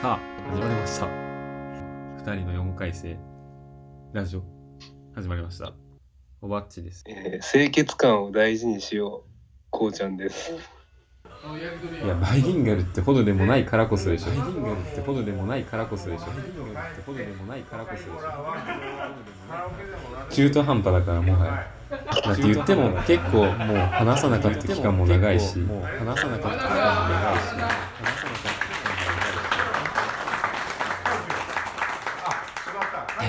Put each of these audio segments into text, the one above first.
さあ、始まりました。二人の4回生ラジオ、始まりました。おばっちです。えー清潔感を大事にしようこうちゃんですいや、バイリンガルってほどでもないからこそでしょ。バイリンガルってほどでもないからこそでしょ。バイリンガルってほどでもないからこそでしょ。中途半端だからもはや。だって言っても結構もう話さなかった期間も長いし、もう話さなかった期間も長いし、話さなかった期間も長いし。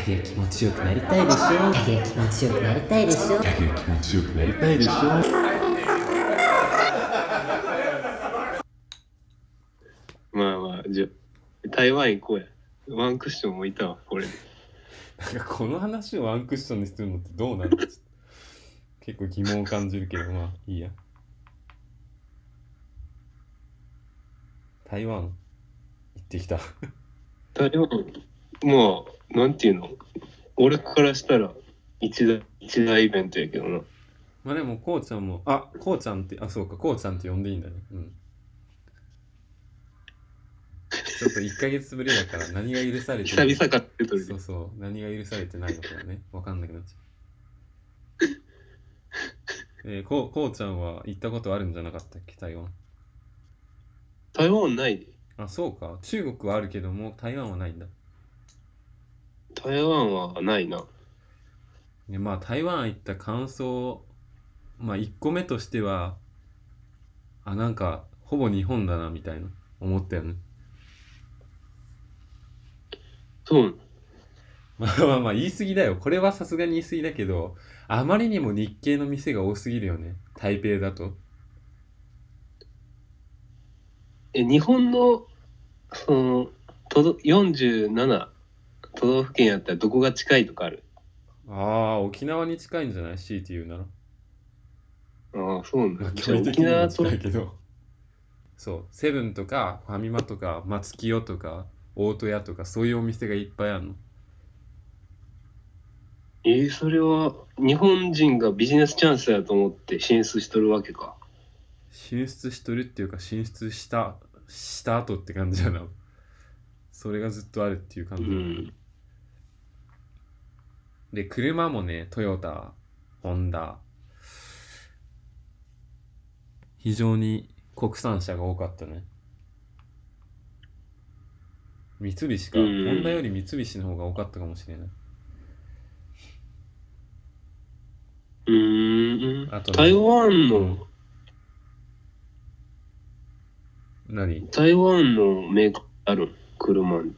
影気持ちよくなりたいでしょ。影気持ちよくなりたいでしょ。気持ちよくなりたいでしょまあまあじゃあ台湾行こうや。ワンクッションもいたわこれで。なんかこの話をワンクッションにするのってどうなの結構疑問を感じるけどまあいいや。台湾行ってきた。台湾？まあなんていうの？俺からしたら一大一大イベントやけどな。まあでもこうちゃんもあこうちゃんってあそうかこうちゃんって呼んでいいんだね。うん。ちょっと1ヶ月ぶりだから何が許されて久々かってとるでそうそう。何が許されてないのかねわかんなくなっちゃう。えー、こうこうちゃんは行ったことあるんじゃなかったっけ？台湾。台湾ないであそうか。中国はあるけども台湾はないんだ台湾はないな。ねまあ台湾行った感想まあ1個目としてはあなんかほぼ日本だなみたいな思ったよね。そう。まあまあまあ言い過ぎだよ。これはさすがに言い過ぎだけどあまりにも日系の店が多すぎるよね。台北だと。え日本のその都道47都道府県やったらどこが近いとかある？ああ沖縄に近いんじゃない？強いて言うなら。ああそうなんまあだ沖縄とけど。そう。セブンとかファミマとか松清とか大戸屋とかそういうお店がいっぱいあるの。えー、それは日本人がビジネスチャンスだと思って進出しとるわけか。進出しとるっていうか進出したした後って感じやな。それがずっとあるっていう感うじ、ん。で車もねトヨタホンダ非常に国産車が多かったね。三菱か、うん。ホンダより三菱の方が多かったかもしれない。うーん。あとね。台湾の、うん。何？台湾のメーカーある？車。に。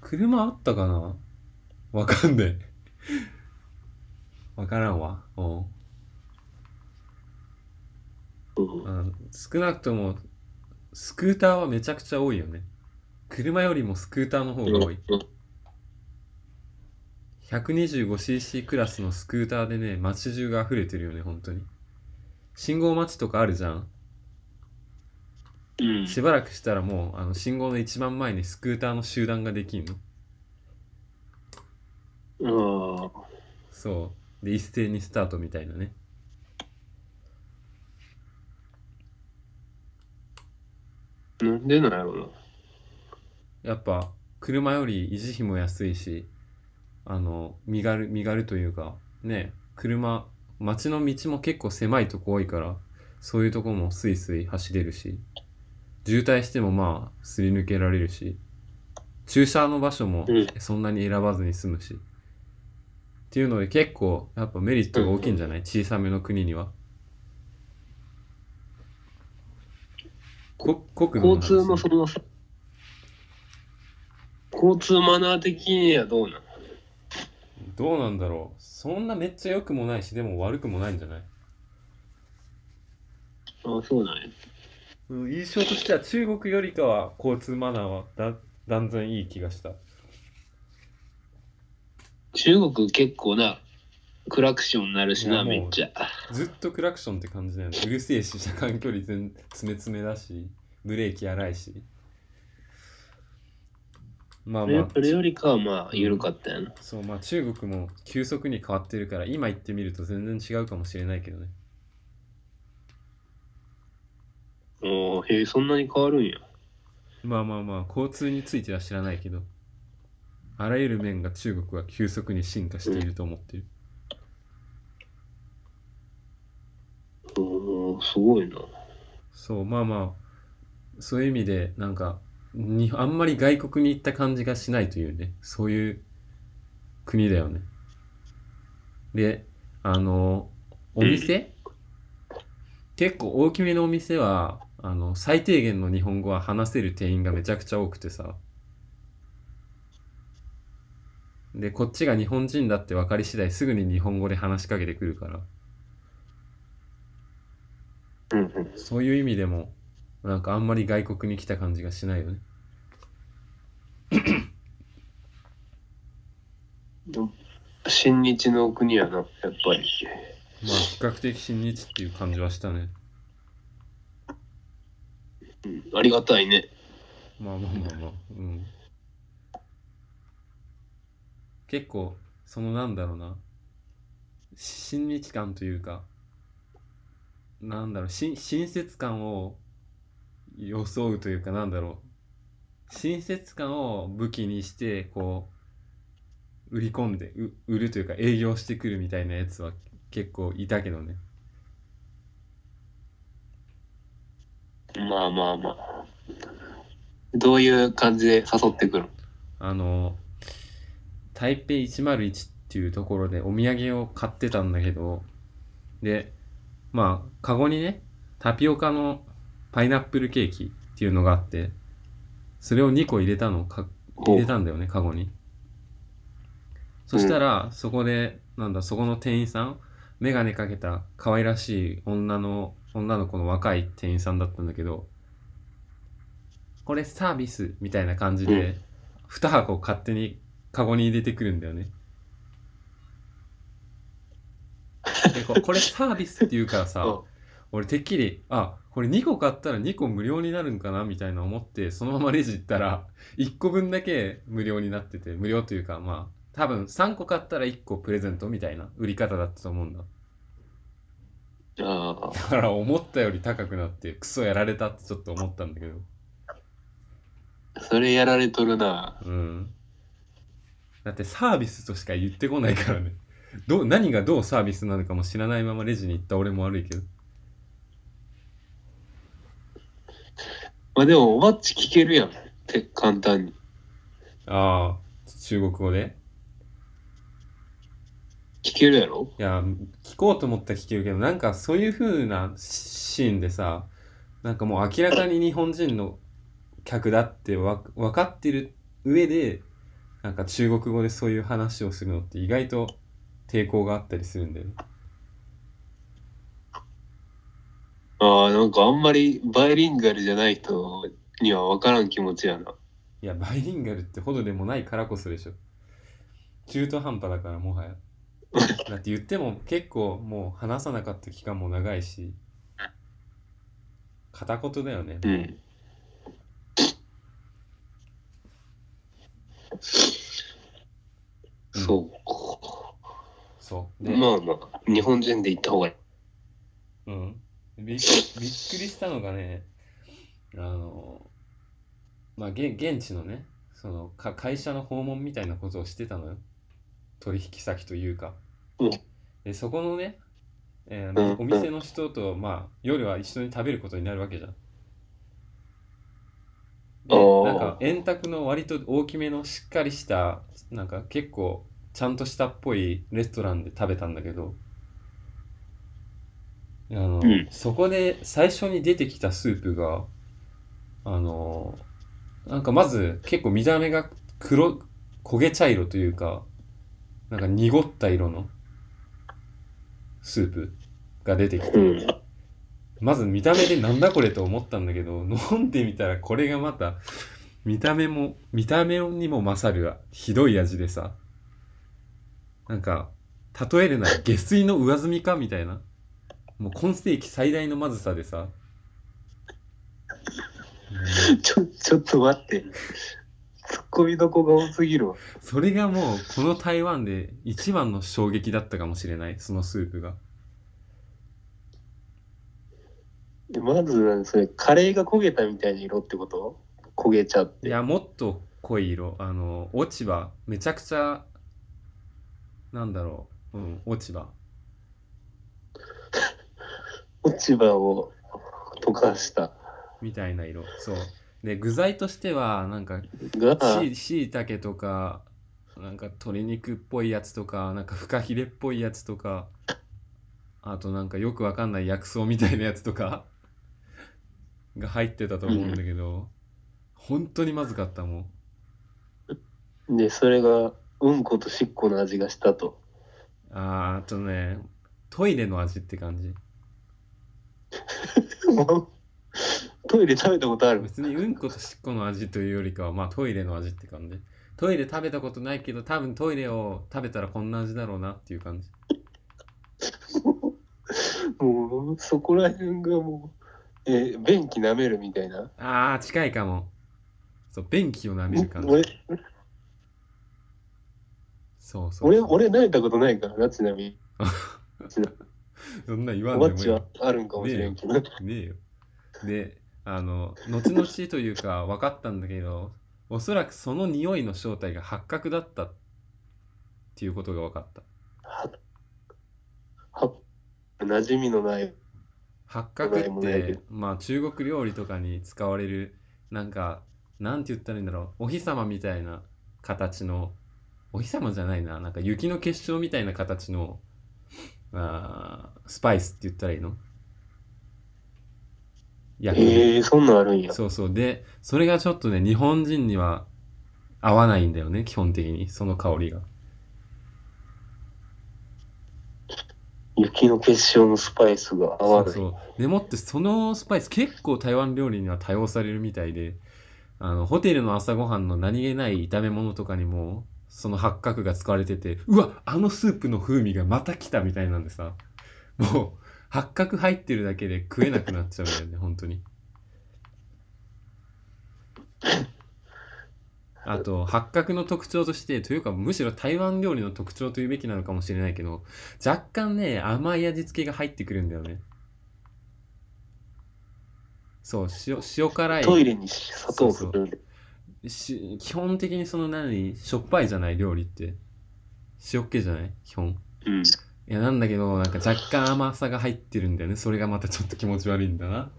車あったかな？わかんないわからんわ。う。んうん。あの少なくともスクーターはめちゃくちゃ多いよね。車よりもスクーターの方が多い。125cc クラスのスクーターでね街中が溢れてるよね本当に。信号待ちとかあるじゃん。うん。しばらくしたらもうあの信号の一番前にスクーターの集団ができんのああ。そうで一斉にスタートみたいなねなんでなんやろうな。やっぱ車より維持費も安いしあの身軽身軽というかね車街の道も結構狭いとこ多いからそういうとこもスイスイ走れるし渋滞してもまあすり抜けられるし駐車の場所もうんそんなに選ばずに済むし、っていうので結構やっぱメリットが大きいんじゃない？小さめの国には。こ国土交通のそのさ、交通マナー的にはどうなんどうなんだろう。そんなめっちゃ良くもないしでも悪くもないんじゃない、ああ、そうなんや。うん、印象としては中国よりかは交通マナーはだ断然いい気がした中国結構な、クラクションなるしな、いやもうめっちゃ。ずっとクラクションって感じだよねうるせえし車間距離全詰め詰めだしブレーキ荒いしまあまあそれよりかはまあ、緩かったやな。そうまあ中国も急速に変わってるから今行ってみると全然違うかもしれないけどねおーへえ、そんなに変わるんや。まあまあまあ交通については知らないけどあらゆる面が中国は急速に進化していると思ってる、うん、すごいな。そうまあまあそういう意味でなんかにあんまり外国に行った感じがしないというねそういう国だよね。であのお店？結構大きめのお店はあの最低限の日本語は話せる店員がめちゃくちゃ多くてさでこっちが日本人だって分かり次第すぐに日本語で話しかけてくるからうんうん。そういう意味でもなんかあんまり外国に来た感じがしないよねでも親日の国やな、やっぱり。まあ比較的親日っていう感じはしたねうん、ありがたいね。まあまあまあまあうん結構そのなんだろうな。親日感というかなんだろうし親切感を装うというかなんだろう。親切感を武器にしてこう売り込んでう売るというか営業してくるみたいなやつは結構いたけどね。まあまあまあ。どういう感じで誘ってくるあの台北101っていうところでお土産を買ってたんだけどでまあカゴにねタピオカのパイナップルケーキっていうのがあってそれを2個入れたのか入れたんだよねカゴに。そしたら、そこでなんだそこの店員さん眼鏡かけた可愛らしい女の女の子の若い店員さんだったんだけどこれサービスみたいな感じで、2箱勝手にカゴに入れてくるんだよね。でここれサービスって言うからさ、うん俺てっきりあこれ2個買ったら2個無料になるんかなみたいな思ってそのままレジ行ったら1個分だけ無料になってて無料というかまあ多分3個買ったら1個プレゼントみたいな売り方だったと思うんだあだから思ったより高くなってクソやられたってちょっと思ったんだけどあ、それやられとるな。うん。だってサービスとしか言ってこないからね。どう何がどうサービスなのかも知らないままレジに行った俺も悪いけど。まあでも、おばっち聞けるやん。って簡単に。ああ、中国語で？聞けるやろ？いや、聞こうと思ったら聞けるけど、なんかそういう風なシーンでさ、なんかもう明らかに日本人の客だってわ分かってる上で、なんか中国語でそういう話をするのって意外と抵抗があったりするんだよね。ああ、なんかあんまりバイリンガルじゃない人には分からん気持ちやな。いや、バイリンガルってほどでもないからこそでしょ。中途半端だからもはや。だって言っても結構もう話さなかった期間も長いし、片言だよね。うん。うんそうか。そう。で、まあまあ、日本人で行った方がいい。うん。びびっくりしたのがね、あの、まあ、現現地のね、そのか会社の訪問みたいなことをしてたのよ。取引先というか。うんで、そこのね、えーうんお店の人と、まあ、夜は一緒に食べることになるわけじゃん。で、おーなんか円卓の割と大きめのしっかりした、なんか結構ちゃんとしたっぽいレストランで食べたんだけど、あの、うんそこで最初に出てきたスープが、あの、なんかまず結構見た目が黒、焦げ茶色というか、なんか濁った色のスープが出てきて、うん。まず見た目でなんだこれと思ったんだけど、飲んでみたらこれがまた、見た目も、見た目にも勝るひどい味でさ、なんか、例えるなら 下水の上積みかみたいな。もう今世紀最大のまずさでさ、う んちょ、ちょっと待って。ツッコミどこが多すぎるわ。それがもうこの台湾で一番の衝撃だったかもしれない、そのスープが。でまず、それ、カレーが焦げたみたいな色ってこと？焦げちゃって。いやもっと濃い色あの落ち葉めちゃくちゃなんだろう。うん落ち葉。落ち葉を溶かした。みたいな色。そう。で具材としてはなんかが、ししいたけとかなんか鶏肉っぽいやつとかなんかフカヒレっぽいやつとかあとなんかよくわかんない薬草みたいなやつとかが入ってたと思うんだけど、本当にまずかったもん。で、それが、うんことしっこの味がしたと。あーあとねトイレの味って感じ。トイレ食べたことある？別にうんことしっこの味というよりかはまあトイレの味って感じ。トイレ食べたことないけど多分トイレを食べたらこんな味だろうなっていう感じ。もう、そこら辺がもう、えー便器舐めるみたいな？あー近いかも。そう便器を舐める感じ。俺、そうそう。俺、俺慣れたことないからな、ちなみに。そんな言わおんでもいい。はあるんかもしれんけど。ね。えよ。であの後々というか分かったんだけどおそらくその匂いの正体が八角だったっていうことが分かった。は、は、馴染みのない。八角ってど。まあ中国料理とかに使われるなんかなんて言ったらいいんだろう。お日様みたいな形のお日様じゃないな。なんか雪の結晶みたいな形のあースパイスって言ったらいいの？薬。えー、そんなんあるんや。そうそう。でそれがちょっとね日本人には合わないんだよね基本的に。その香りが。雪の結晶のスパイスが合わない。そうそう。でもってそのスパイス結構台湾料理には多用されるみたいであのホテルの朝ごはんの何気ない炒め物とかにもその八角が使われててうわあのスープの風味がまた来たみたいなんでさ。もう八角入ってるだけで食えなくなっちゃうんだよね 本当に。あと八角の特徴としてというかむしろ台湾料理の特徴というべきなのかもしれないけど若干ね甘い味付けが入ってくるんだよね。そう塩塩辛い。トイレに砂糖を振るんで。し基本的にその何しょっぱいじゃない料理って。塩っ気じゃない？基本。うん。いやなんだけどなんか若干甘さが入ってるんだよね。それがまたちょっと気持ち悪いんだな。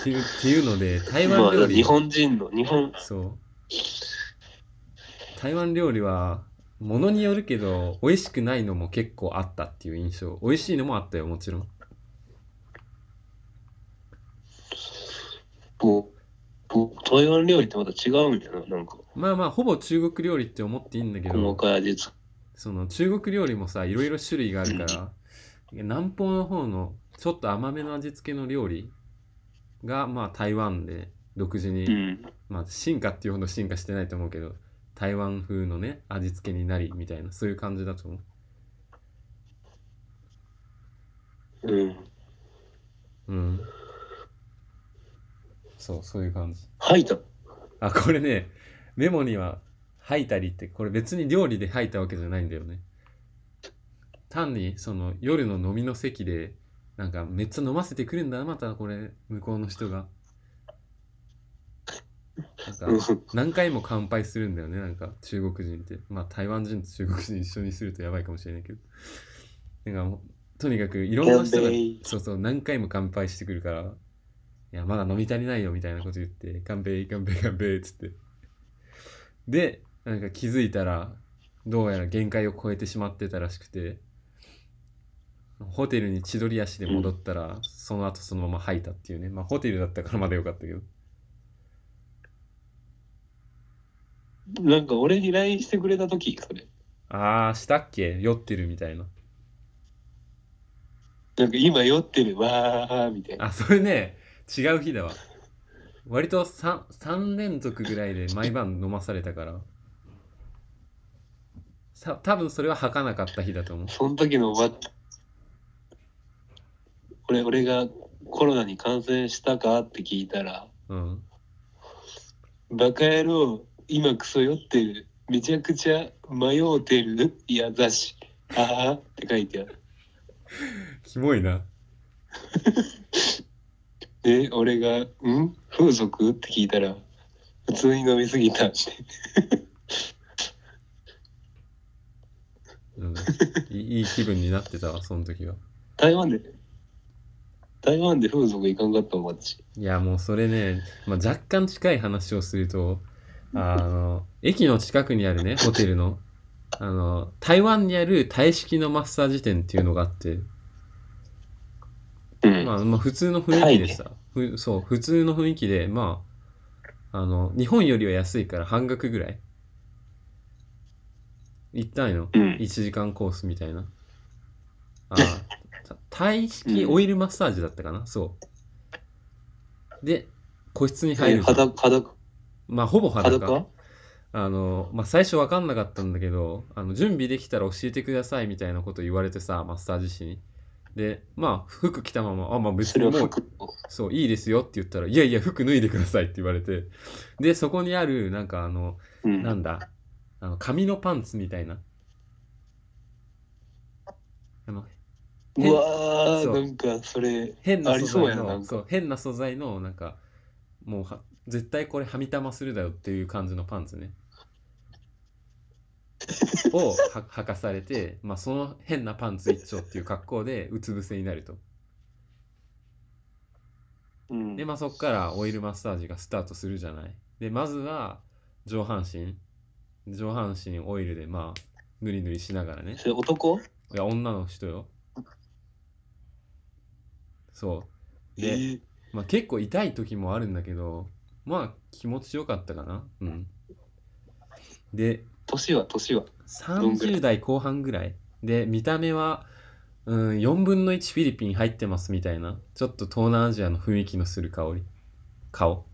っていうっていうので台湾まあ、料理、日本人の、日本、そう。台湾料理はものによるけど美味しくないのも結構あったっていう印象。美味しいのもあったよもちろんこう、こう台湾料理ってまた違うんやな、なんか、まあまあほぼ中国料理って思っていいんだけ細どかい味付その中国料理もさいろいろ種類があるから南方の方のちょっと甘めの味付けの料理がまあ台湾で独自に、け。うん。まあ進化っていうほど進化してないと思うけど台湾風のね味付けになりみたいなそういう感じだと思ううん。うんそうそういう感じ。吐いた。あこれねメモには吐いたりってこれ別に料理で吐いたわけじゃないんだよね。単にその夜の飲みの席でなんかめっちゃ飲ませてくるんだなまたこれ向こうの人が。なんうん。か何回も乾杯するんだよねなんか中国人って。まあ台湾人と中国人一緒にするとやばいかもしれないけど。なんかとにかくいろんな人がそうそう何回も乾杯してくるからいやまだ飲み足りないよみたいなこと言って乾杯乾杯乾杯っつって。でなんか気づいたらどうやら限界を超えてしまってたらしくてホテルに千鳥足で戻ったら、その後そのまま吐いたっていうね。まあホテルだったからまだよかったけど。なんか俺に LINE してくれた時それ。あーしたっけ？酔ってるみたいな。なんか今酔ってるわーみたいな。あそれね違う日だわ割と 3, 3連続ぐらいで毎晩飲まされたからさ多分それは吐かなかった日だと思うその時のおば俺、俺がコロナに感染したかって聞いたら、うんバカ野郎、今クソ酔ってる。めちゃくちゃ迷うてる。いやだし。ああって書いてある。キモいな で、俺が、ん？風俗？って聞いたら、普通に飲みすぎたって。うん、いい気分になってたわその時は台湾で、台湾で風俗行かんかったもん、私。いやもうそれね、まあ、若干近い話をするとあの駅の近くにあるねホテルのあの台湾にあるタイ式のマッサージ店っていうのがあって、うん。まあ、まあ普通の雰囲気でさ、ふそう普通の雰囲気でまああの日本よりは安いから半額ぐらい？行ったんよ、うん。1時間コースみたいな。あたタイ式オイルマッサージだったかな、そう。で個室に入える裸、裸、まあほぼ裸。裸？あの、まあ、最初分かんなかったんだけどあの準備できたら教えてくださいみたいなこと言われてさマッサージ師にでまあ服着たままあまあ別にもう。そういいですよって言ったらいやいや服脱いでくださいって言われて。でそこにあるなんかあのうん。なんだあの紙のパンツみたいな。あのうわー、なんか、それ、変な素材のそう変な素材のなんかもうは絶対これはみ玉するだよっていう感じのパンツね をは履かされて、まあ、その変なパンツ一丁っていう格好でうつ伏せになると。うん。でまあそこからオイルマッサージがスタートするじゃない。でまずは上半身。上半身オイルでまあぬりぬりしながらね。それ男？いや女の人よ。そう。で、えー。まあ結構痛い時もあるんだけどまあ気持ちよかったかな。うん。で年は、年は。どんぐらい？30代後半ぐらいで見た目は、うん、4分の1フィリピン入ってますみたいなちょっと東南アジアの雰囲気のする香り。顔。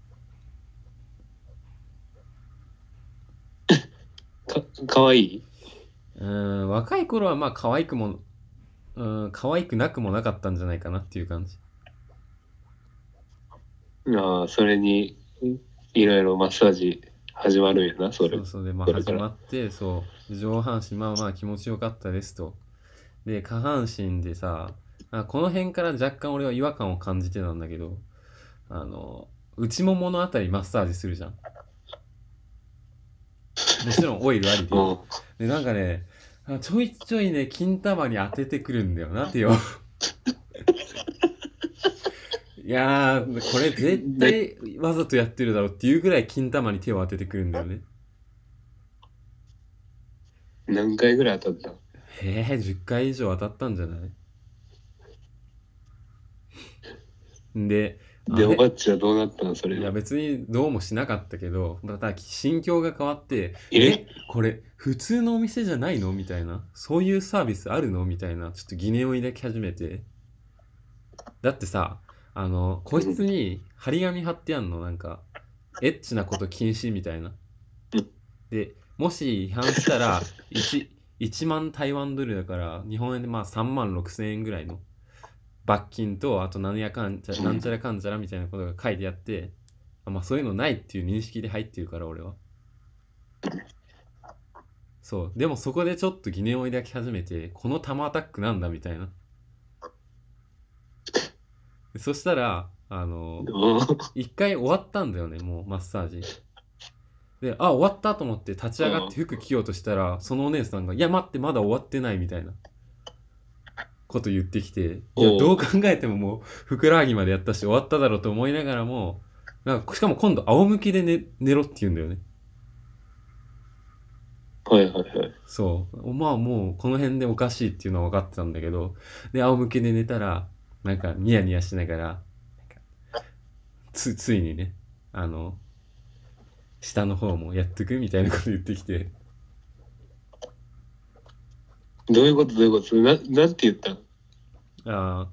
か、かわいい？うん若い頃はまあ可愛くもうん可愛くなくもなかったんじゃないかなっていう感じ。ああ、それに、いろいろマッサージ始まるんやな、それ。そう。そうでまあ始まってそう。で上半身まあまあ気持ちよかったですと。で下半身でさあこの辺から若干俺は違和感を感じてたんだけどあの内もものあたりマッサージするじゃん。もちろんオイルありで。うん。でなんかねあちょいちょいね金玉に当ててくるんだよな手をいやーこれ絶対わざとやってるだろうっていうぐらい金玉に手を当ててくるんだよね何回ぐらい当たった？へえ10回以上当たったんじゃない？であで、れおばっちはどうなったの？それいや別にどうもしなかったけどまた心境が変わってえこれ普通のお店じゃないの？みたいな。そういうサービスあるの？みたいな。ちょっと疑念を抱き始めて。だってさあの個室に張り紙貼ってあんの？なんかエッチなこと禁止？みたいな。うん。でもし違反したら 1, 1万台湾ドルだから日本円でまあ3万6千円ぐらいの罰金とあと何やかんちゃなんちゃらかんちゃらみたいなことが書いてあってあまあそういうのないっていう認識で入ってるから俺は。そう。でもそこでちょっと疑念を抱き始めてこのタマアタックなんだみたいな。でそしたらあのうん一回終わったんだよねもうマッサージであ終わったと思って立ち上がって服着ようとしたらそのお姉さんが「いや待ってまだ終わってない」みたいな。こと言ってきていやどう考えてももうふくらはぎまでやったし終わっただろうと思いながらもなんかしかも今度仰向きで寝寝ろって言うんだよね。はいはいはい。そう。まあもうこの辺でおかしいっていうのは分かってたんだけどで仰向けで寝たらなんかニヤニヤしながらつついにねあの下の方もやっとくみたいなこと言ってきて。どういうことどういうこと？ななんて言った？のあー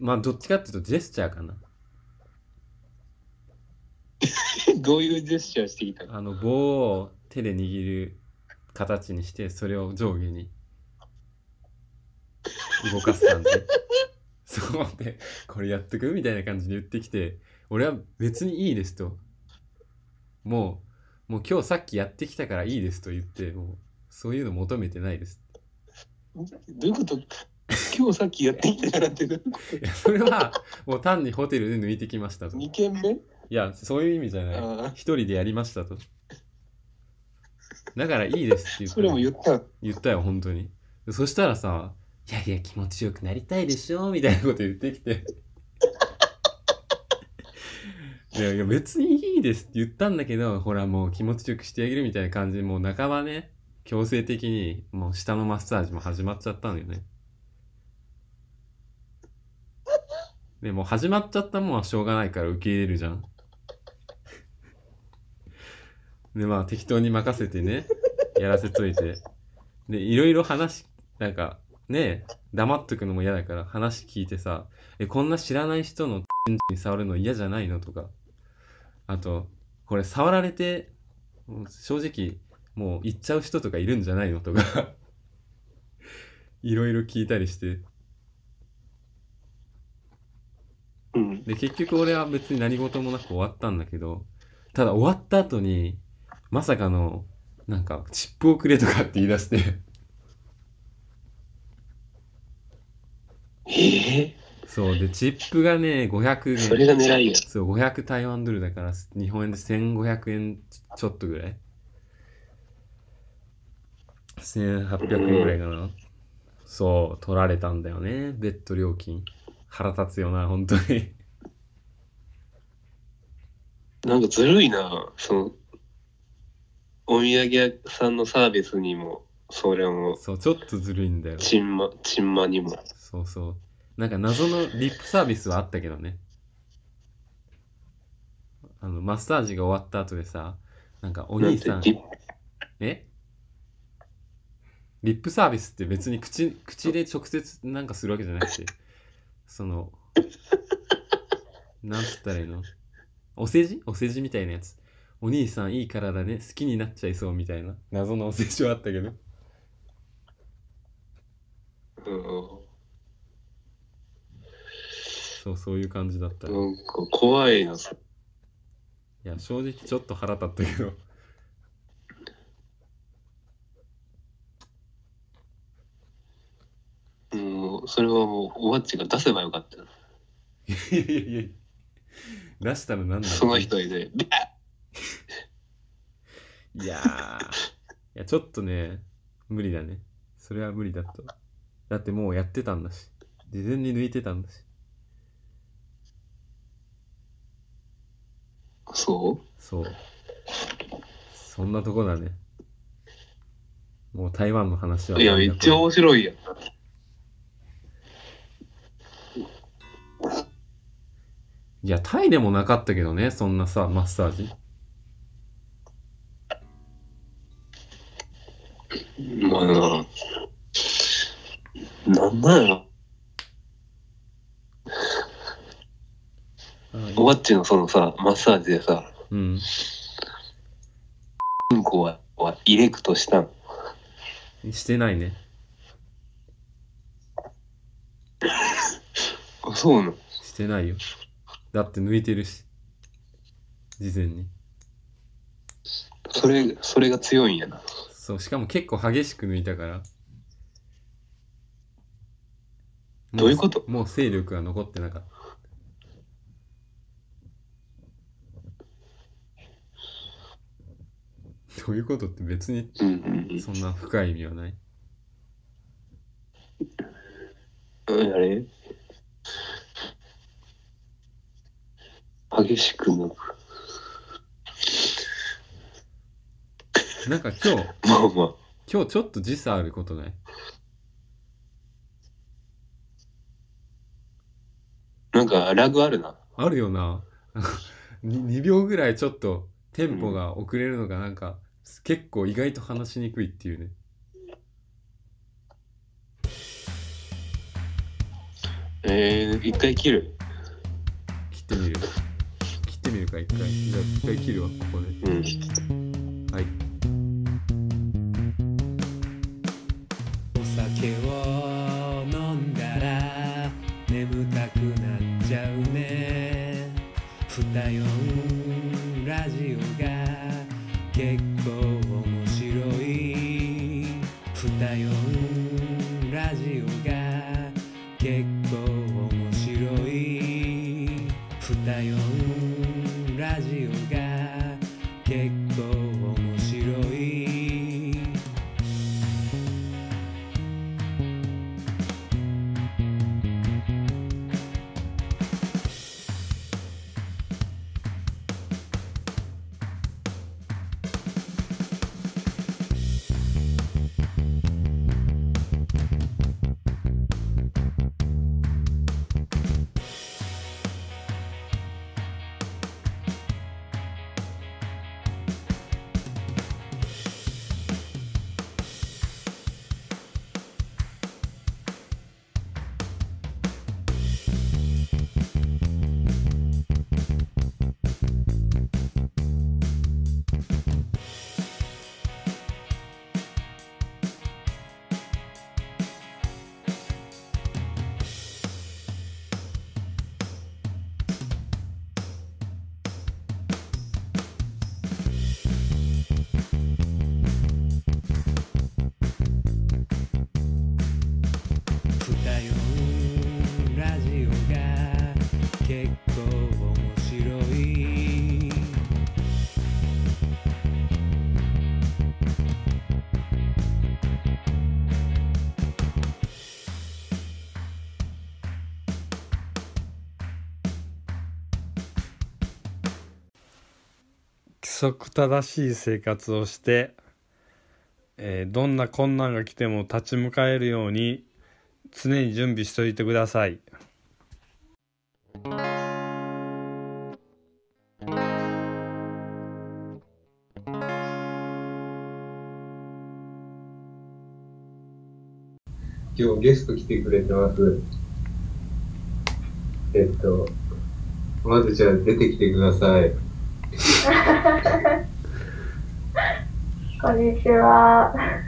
まあどっちかっていうとジェスチャーかな。どういうジェスチャーしてきた？のあの棒を手で握る形にしてそれを上下に。動かす感じ。そうでこれやっとく？みたいな感じで言ってきて俺は別にいいですともうもう今日さっきやってきたからいいですと言ってもうそういうの求めてないです。どういうこと？今日さっきやってきたからっていやそれはもう単にホテルで抜いてきましたと。い2軒目？やそういう意味じゃない。一人でやりましたと。だからいいですって言った。それも言った。言ったよ本当に。そしたらさ「いやいや気持ちよくなりたいでしょ」みたいなこと言ってきていやいや別にいいですって言ったんだけどほらもう気持ちよくしてあげるみたいな感じでもう半ばね強制的にもう下のマッサージも始まっちゃったんだよね。でも始まっちゃったもんはしょうがないから受け入れるじゃん。でまあ適当に任せてねやらせといて。でいろいろ話なんかね黙っとくのも嫌だから話聞いてさえこんな知らない人の に触るの嫌じゃないのとか。あとこれ触られて正直もう行っちゃう人とかいるんじゃないのとかいろいろ聞いたりして。うん。で結局俺は別に何事もなく終わったんだけどただ終わった後にまさかのなんかチップをくれとかって言い出して。ええそうでチップがね500それが狙いやそう500台湾ドルだから日本円で1500円ちょっとぐらい。1800円ぐらいかな、そう取られたんだよね。ベッド料金。腹立つよな本当に。なんかずるいな。そのお土産屋さんのサービスにもそれも。そうちょっとずるいんだよ。チンマチンマにも。そうそうなんか謎のリップサービスはあったけどね。あのマッサージが終わった後でさなんかお兄さんえ？リップサービスって別に口口で直接なんかするわけじゃなくてそのなんつったらいいの？お世辞？お世辞みたいなやつ。お兄さんいい体ね好きになっちゃいそうみたいな謎のお世辞はあったけど。うんそうそういう感じだった、いなんか怖いな。そや正直ちょっと腹立ったけど。うんそれはもうおばっちが出せばよかった。よいやいやいや出したらなんだろうその人でビャいやー。いやちょっとね無理だね。それは無理だっただってもうやってたんだし。事前に抜いてたんだしーそそう。そんなとこだね。もう台湾の話はういやめっちゃ面白いやん。いやタイでもなかったけどねそんなさマッサージ。まあななんなんやろあおばっちのそのさマッサージでさうん。うんこははイレクトしたん。してないね。あ そうなの？してないよ。だって抜いてるし。事前に。それそれが強いんやな。そうしかも結構激しく抜いたから。どういうこと？もう勢力が残ってなかっどういうことって別にそんな深い意味はない。うん。あれ？激しく抜く。なんか今日まあまあ。今日ちょっと時差あることない？なんかラグあるな。あるよな。2, 秒ぐらいちょっとテンポが遅れるのがなんか結構意外と話しにくいっていうね。えー、一回切る。切ってみる。切ってみるか一回。じゃあ一回切るわここで。うんはい 則正しい生活をして、えーどんな困難が来ても立ち向かえるように常に準備しておいてください。今日ゲスト来てくれてます。えっと、まずじゃあ出てきてください。こんにちは。